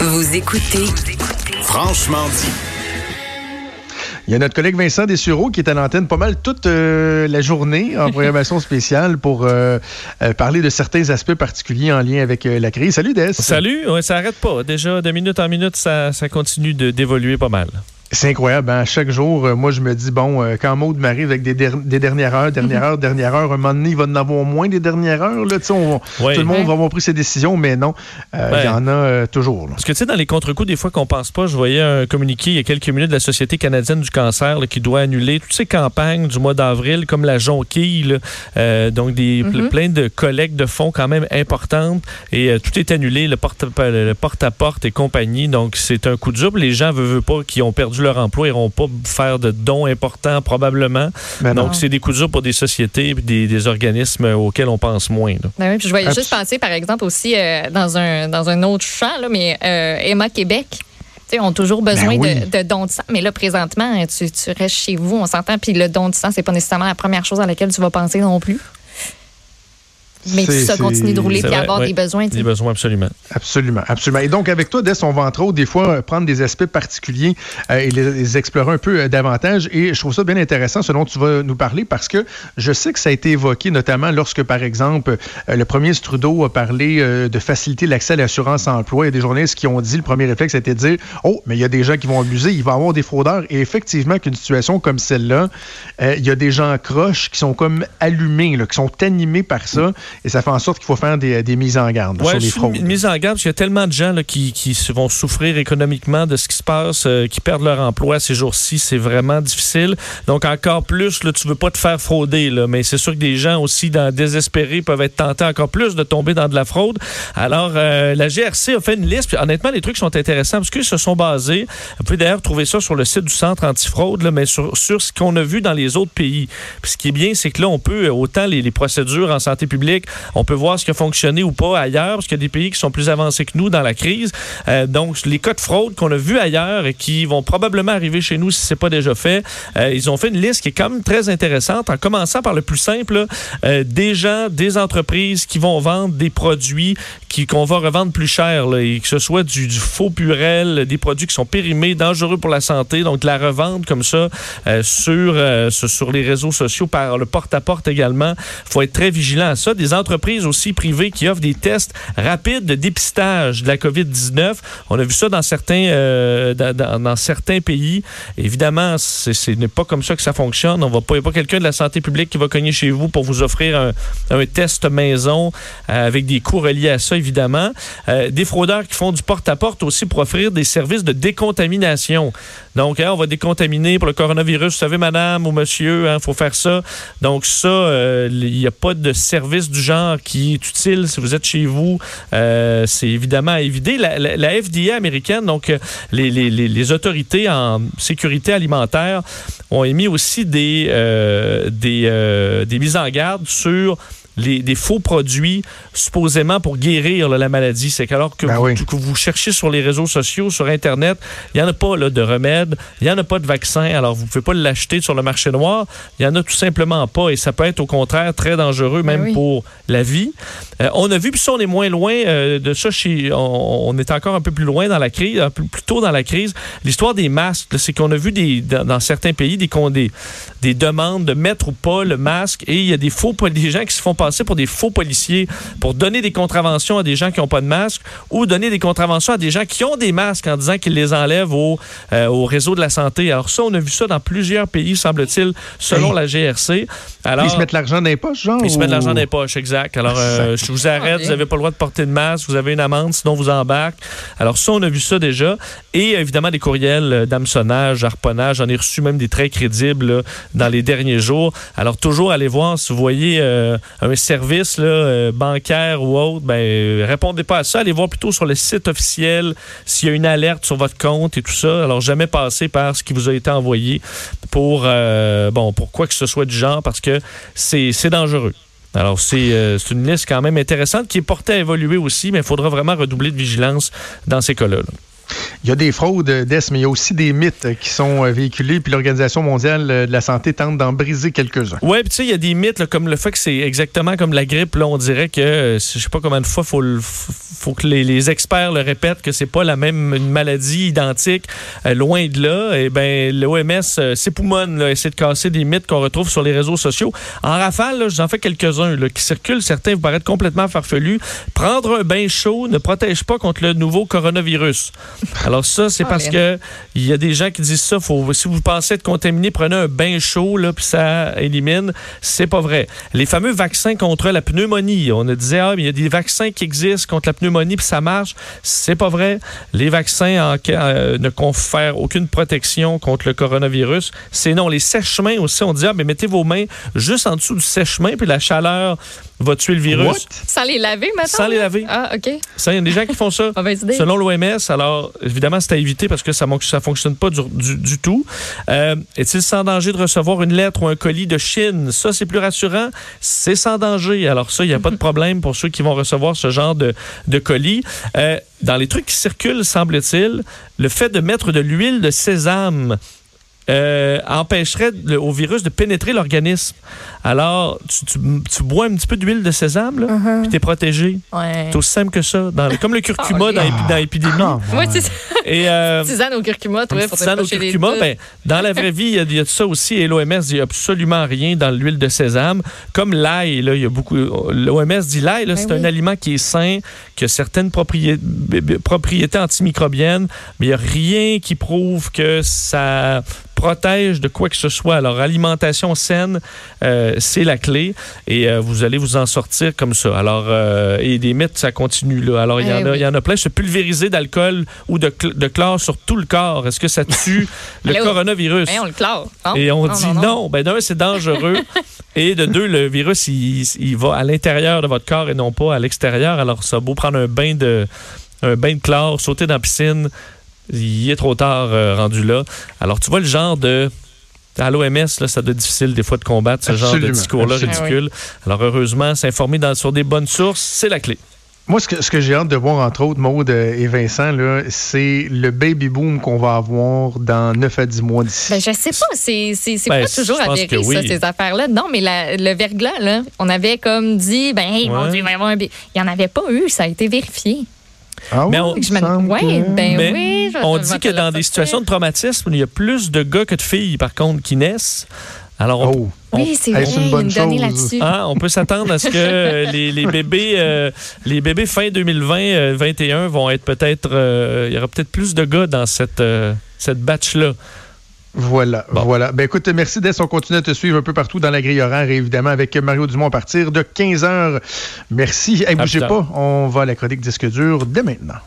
Vous écoutez Franchement dit. Il y a notre collègue Vincent Dessureau qui est à l'antenne pas mal toute euh, la journée en programmation spéciale pour euh, euh, parler de certains aspects particuliers en lien avec la crise. Salut Des. Salut, ouais, ça arrête pas. Déjà, de minute en minute, ça, ça continue d'évoluer pas mal. C'est incroyable. Hein? Chaque jour, euh, moi, je me dis, bon, euh, quand Maud m'arrive avec des, des, dernières heures, dernières heures, dernières heures, un moment donné, il va en avoir moins des dernières heures. Là, on, Tout le monde va avoir pris ses décisions, mais non, euh, il y en a toujours. Parce que, tu sais, dans les contre-coups, des fois qu'on pense pas, je voyais un communiqué il y a quelques minutes de la Société canadienne du cancer qui doit annuler toutes ces campagnes du mois d'avril, comme la jonquille, donc des, mm-hmm. plein de collectes de fonds quand même importantes, et tout est annulé, le porte-à-porte et compagnie. Donc, c'est un coup de dur. Les gens ne veulent pas qui ont perdu leur emploi, iront pas faire de dons importants probablement. Donc, c'est des coups pour des sociétés et des, organismes auxquels on pense moins. Ben je voyais juste penser, par exemple, aussi euh, dans, un, dans un autre champ, mais euh, Emma Québec. Ils ont toujours besoin ben de, dons de sang. Mais là, présentement, tu, tu restes chez vous, on s'entend. Puis le don de sang, c'est pas nécessairement la première chose à laquelle tu vas penser non plus. Mais tout ça continue de rouler et avoir des besoins. Des besoins, absolument. Absolument, absolument. Et donc, avec toi, Des, on va entre autres, des fois, euh, prendre des aspects particuliers euh, et les, explorer un peu euh, davantage. Et je trouve ça bien intéressant, ce dont tu vas nous parler, parce que je sais que ça a été évoqué, notamment lorsque, par exemple, le premier Trudeau a parlé de faciliter l'accès à l'assurance emploi. Il y a des journalistes qui ont dit, le premier réflexe, c'était de dire Oh, mais il y a des gens qui vont abuser, il va y avoir des fraudeurs. Et effectivement, qu'une situation comme celle-là, il y a des gens croches qui sont comme allumés, là, qui sont animés par ça. Et ça fait en sorte qu'il faut faire des, mises en garde sur les fraudes. Une mise en garde, parce qu'il y a tellement de gens qui, vont souffrir économiquement de ce qui se passe, euh, qui perdent leur emploi ces jours-ci. C'est vraiment difficile. Donc, encore plus, là, tu veux pas te faire frauder, là, mais c'est sûr que des gens aussi dans, désespérés peuvent être tentés encore plus de tomber dans de la fraude. Alors, euh, la GRC a fait une liste. honnêtement, les trucs sont intéressants parce qu'ils se sont basés. Vous pouvez d'ailleurs trouver ça sur le site du Centre antifraude, là, mais sur, sur ce qu'on a vu dans les autres pays. Puis ce qui est bien, c'est que là, on peut, autant les, les procédures en santé publique, on peut voir ce qui a fonctionné ou pas ailleurs, parce qu'il y a des pays qui sont plus avancés que nous dans la crise. Euh, donc, les cas de fraude qu'on a vus ailleurs et qui vont probablement arriver chez nous si ce n'est pas déjà fait, euh, ils ont fait une liste qui est quand même très intéressante, en commençant par le plus simple, euh, des gens, des entreprises qui vont vendre des produits qu'on va revendre plus cher, et que ce soit du, faux purel, des produits qui sont périmés, dangereux pour la santé, donc la revente comme ça sur, les réseaux sociaux, par le porte-à-porte -porte également. Il faut être très vigilant à ça. Entreprises aussi privées qui offrent des tests rapides de dépistage de la COVID-19. On a vu ça dans certains, euh, dans, certains pays. Évidemment, ce n'est pas comme ça que ça fonctionne. Il n'y a pas quelqu'un de la santé publique qui va cogner chez vous pour vous offrir un, test maison euh, avec des coûts reliés à ça, évidemment. Euh, des fraudeurs qui font du porte-à-porte aussi pour offrir des services de décontamination. Donc, hein, on va décontaminer pour le coronavirus. Vous savez, madame ou monsieur, il hein, faut faire ça. Donc, ça, il n'y a pas de service du genre qui est utile si vous êtes chez vous. Euh, c'est évidemment à éviter. La, FDA américaine, donc euh, les, autorités en sécurité alimentaire, ont émis aussi des, euh, des, des mises en garde sur des faux produits supposément pour guérir la maladie. C'est qu'alors que, ben que, vous cherchez sur les réseaux sociaux, sur Internet, il n'y en a pas là, de remède, il n'y en a pas de vaccin, alors vous ne pouvez pas l'acheter sur le marché noir. Il n'y en a tout simplement pas et ça peut être au contraire très dangereux ben même pour la vie. Euh, on a vu, puis ça, on est moins loin euh, de ça. Chez, on, est encore un peu plus loin dans la crise, un peu plus tôt dans la crise. L'histoire des masques, c'est qu'on a vu des, dans, certains pays des, des, des demandes de mettre ou pas le masque et il y a des faux des gens qui se font passer pour des faux policiers, pour donner des contraventions à des gens qui n'ont pas de masque ou donner des contraventions à des gens qui ont des masques en disant qu'ils les enlèvent au, euh, au réseau de la santé. Alors ça, on a vu ça dans plusieurs pays, semble-t-il, selon la GRC. Alors, ils se mettent l'argent dans les poches, genre? Ils se mettent l'argent dans les poches, exact. Alors, euh, je vous arrête, vous n'avez pas le droit de porter de masque, vous avez une amende, sinon vous embarque. Alors ça, on a vu ça déjà. Et évidemment, des courriels euh, d'hameçonnage, harponnage. J'en ai reçu même des très crédibles dans les derniers jours. Alors, toujours allez voir si vous voyez un service là, bancaire ou autre, ben, répondez pas à ça. Allez voir plutôt sur le site officiel s'il y a une alerte sur votre compte et tout ça. Alors, jamais passer par ce qui vous a été envoyé pour, bon, pour quoi que ce soit du genre parce que c'est dangereux. Alors, c'est une liste quand même intéressante qui est portée à évoluer aussi, mais il faudra vraiment redoubler de vigilance dans ces cas-là. là il y a des fraudes, euh, Des, mais il y a aussi des mythes euh, qui sont euh, véhiculés, puis l'Organisation mondiale de la santé tente d'en briser quelques-uns. Oui, puis tu sais, il y a des mythes comme le fait que c'est exactement comme la grippe. Là, on dirait que, je sais pas combien de fois, il faut, faut que les, experts le répètent que c'est pas la même maladie identique, loin de là. Et eh ben l'OMS s'époumonne, essaie de casser des mythes qu'on retrouve sur les réseaux sociaux. En rafale, j'en fais quelques-uns qui circulent. Certains vous paraissent complètement farfelus. Prendre un bain chaud ne protège pas contre le nouveau coronavirus. Alors ça, c'est parce que il y a des gens qui disent ça. Faut, si vous pensez être contaminé, prenez un bain chaud, là, puis ça élimine. C'est pas vrai. Les fameux vaccins contre la pneumonie, on disait, ah, il y a des vaccins qui existent contre la pneumonie, puis ça marche. C'est pas vrai. Les vaccins en, euh, ne confèrent aucune protection contre le coronavirus. C'est non. Les sèche-mains aussi, on dit, ah, mais mettez vos mains juste en dessous du sèche-main, puis la chaleur va tuer le virus. Sans les laver maintenant? Sans les laver. Ah, OK. Ça, il y a des gens qui font ça. Selon l'OMS, alors évidemment, c'est à éviter parce que ça ne fonctionne pas du, tout. Euh, est-il sans danger de recevoir une lettre ou un colis de Chine? Ça, c'est plus rassurant. C'est sans danger. Alors ça, il n'y a pas de problème pour ceux qui vont recevoir ce genre de, colis. Euh, dans les trucs qui circulent, semble-t-il, le fait de mettre de l'huile de sésame euh, empêcherait au virus de pénétrer l'organisme. Alors, tu, bois un petit peu d'huile de sésame, là, uh-huh. puis t'es protégé. C'est aussi simple que ça. comme le curcuma oh, dans, l'épidémie. Ah, ça. Et, euh, tisane au curcuma, tu Tisane au curcuma, ben, dans la vraie vie, il y, a ça aussi. Et l'OMS dit absolument rien dans l'huile de sésame. Comme l'ail, il y a beaucoup. L'OMS dit l'ail, ben c'est un aliment qui est sain, qui a certaines propriétés, propriétés antimicrobiennes, mais il n'y a rien qui prouve que ça protège de quoi que ce soit. Alors, alimentation saine, euh, c'est la clé et euh, vous allez vous en sortir comme ça. Alors, euh, et des mythes, ça continue là. Alors, il y, en eh a, il y en a plein. Se pulvériser d'alcool ou de, de, chlore sur tout le corps, est-ce que ça tue le coronavirus? Ben, on le chlore. Et on dit non. Ben, d'un, c'est dangereux. et de deux, le virus, il, il va à l'intérieur de votre corps et non pas à l'extérieur. Alors, ça vaut prendre un bain de un bain de chlore, sauter dans la piscine, il est trop tard euh, rendu là. Alors, tu vois le genre de. À l'OMS, ça doit être difficile des fois de combattre ce genre de discours-là ridicule. Alors, heureusement, s'informer sur des bonnes sources, c'est la clé. Moi, ce que, ce que j'ai hâte de voir, entre autres, Maude et Vincent, c'est le baby boom qu'on va avoir dans 9 à 10 mois d'ici. Ben, je sais pas. C'est ben, pas toujours avéré, ça, ces affaires-là. Non, mais le verglas, là, on avait comme dit, ben, hey, mon Dieu, il va y avoir un Il n'y en avait pas eu. Ça a été vérifié. Ah mais on, ben oui, on dit que dans des situations de traumatisme, il y a plus de gars que de filles, par contre, qui naissent. Alors, on, oh. Oui, c'est vrai, une bonne chose. là-dessus. Ah, on peut s'attendre à ce que euh, les, bébés, euh, les bébés fin 2020-2021 euh, vont être peut-être, il y aura peut-être plus de gars dans cette cette batch-là. Voilà, voilà. Ben écoute, merci Dess. On continue à te suivre un peu partout dans la grille horaire, évidemment, avec Mario Dumont à partir de 15h. Merci. Ne bougez pas, on va à la chronique disque dur dès maintenant.